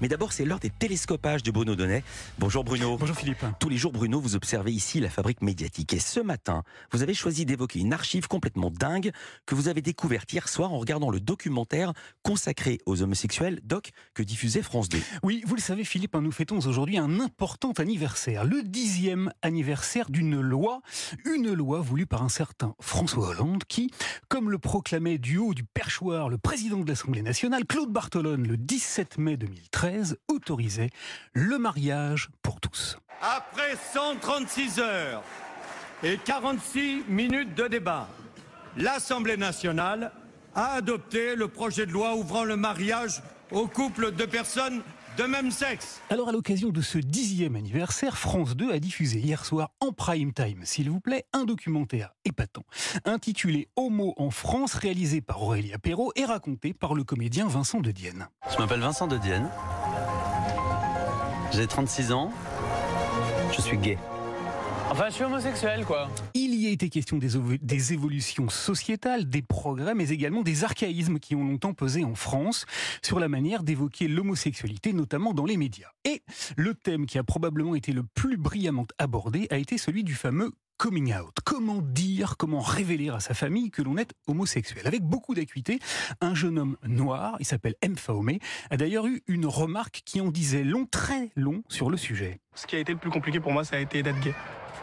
Mais d'abord, c'est l'heure des télescopages de Bruno Donnet. Bonjour Bruno. Bonjour Philippe. Tous les jours, Bruno, vous observez ici la fabrique médiatique. Et ce matin, vous avez choisi d'évoquer une archive complètement dingue que vous avez découverte hier soir en regardant le documentaire consacré aux homosexuels, doc, que diffusait France 2. Oui, vous le savez Philippe, hein, nous fêtons aujourd'hui un important anniversaire, le dixième anniversaire d'une loi, une loi voulue par un certain François Hollande qui, comme le proclamait du haut du perchoir le président de l'Assemblée nationale, Claude Bartolone, le 17 mai 2013, autorisait le mariage pour tous. Après 136 heures et 46 minutes de débat, l'Assemblée nationale a adopté le projet de loi ouvrant le mariage aux couples de personnes de même sexe. Alors à l'occasion de ce dixième anniversaire, France 2 a diffusé hier soir en prime time, s'il vous plaît, un documentaire épatant, intitulé Homo en France, réalisé par Aurélia Perrault et raconté par le comédien Vincent de Dienne. Je m'appelle Vincent de Dienne. J'ai 36 ans. Je suis gay. Enfin, je suis homosexuel, quoi. Il y a été question des, des, évolutions sociétales, des progrès, mais également des archaïsmes qui ont longtemps pesé en France sur la manière d'évoquer l'homosexualité, notamment dans les médias. Et le thème qui a probablement été le plus brillamment abordé a été celui du fameux coming out. Comment dire, comment révéler à sa famille que l'on est homosexuel Avec beaucoup d'acuité, un jeune homme noir, il s'appelle M. Faomé, a d'ailleurs eu une remarque qui en disait long, très long sur le sujet. Ce qui a été le plus compliqué pour moi, ça a été d'être gay.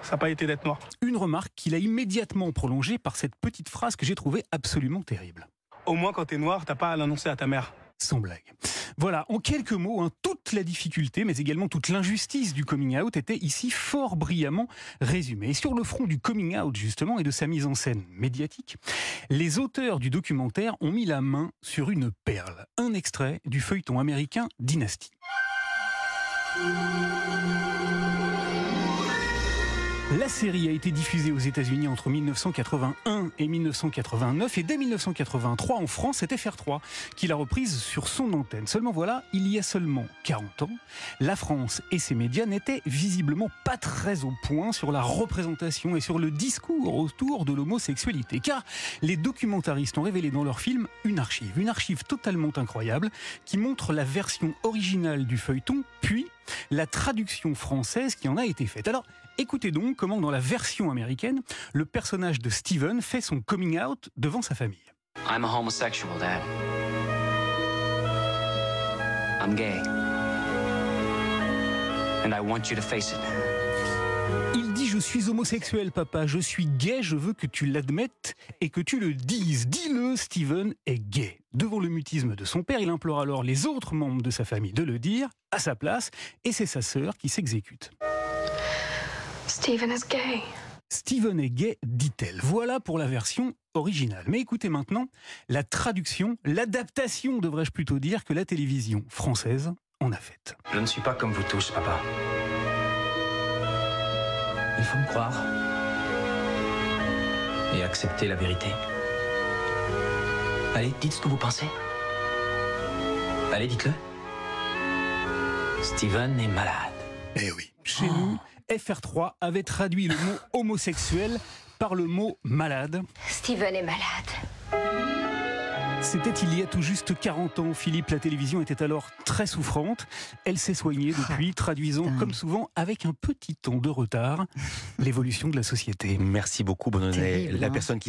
Ça n'a pas été d'être noir. Une remarque qu'il a immédiatement prolongée par cette petite phrase que j'ai trouvée absolument terrible. Au moins, quand t'es noir, t'as pas à l'annoncer à ta mère. Sans blague. Voilà, en quelques mots, hein, toute la difficulté, mais également toute l'injustice du coming out était ici fort brillamment résumée. Et sur le front du coming out, justement, et de sa mise en scène médiatique, les auteurs du documentaire ont mis la main sur une perle, un extrait du feuilleton américain Dynasty. La série a été diffusée aux États-Unis entre 1981 et 1989 et dès 1983 en France, c'est FR3 qui l'a reprise sur son antenne. Seulement voilà, il y a seulement 40 ans, la France et ses médias n'étaient visiblement pas très au point sur la représentation et sur le discours autour de l'homosexualité car les documentaristes ont révélé dans leur film une archive, une archive totalement incroyable qui montre la version originale du feuilleton puis la traduction française qui en a été faite. Alors, écoutez donc comment dans la version américaine, le personnage de Steven fait son coming out devant sa famille. I'm a homosexual, Dad. I'm gay. And I want you to face it. Il dit je suis homosexuel papa, je suis gay, je veux que tu l'admettes et que tu le dises. Dis-le, Steven est gay. Devant le mutisme de son père, il implore alors les autres membres de sa famille de le dire à sa place et c'est sa sœur qui s'exécute. Steven is gay. Steven est gay, dit-elle. Voilà pour la version originale. Mais écoutez maintenant la traduction, l'adaptation, devrais-je plutôt dire, que la télévision française en a faite. Je ne suis pas comme vous tous, papa. Il faut me croire et accepter la vérité. Allez, dites ce que vous pensez. Allez, dites-le. Steven est malade. Eh oui, chez nous, FR3 avait traduit le mot homosexuel par le mot malade. Steven est malade. C'était il y a tout juste 40 ans, Philippe. La télévision était alors très souffrante. Elle s'est soignée depuis, traduisant comme souvent avec un petit temps de retard l'évolution de la société. Merci beaucoup, Bonnet. La personne qui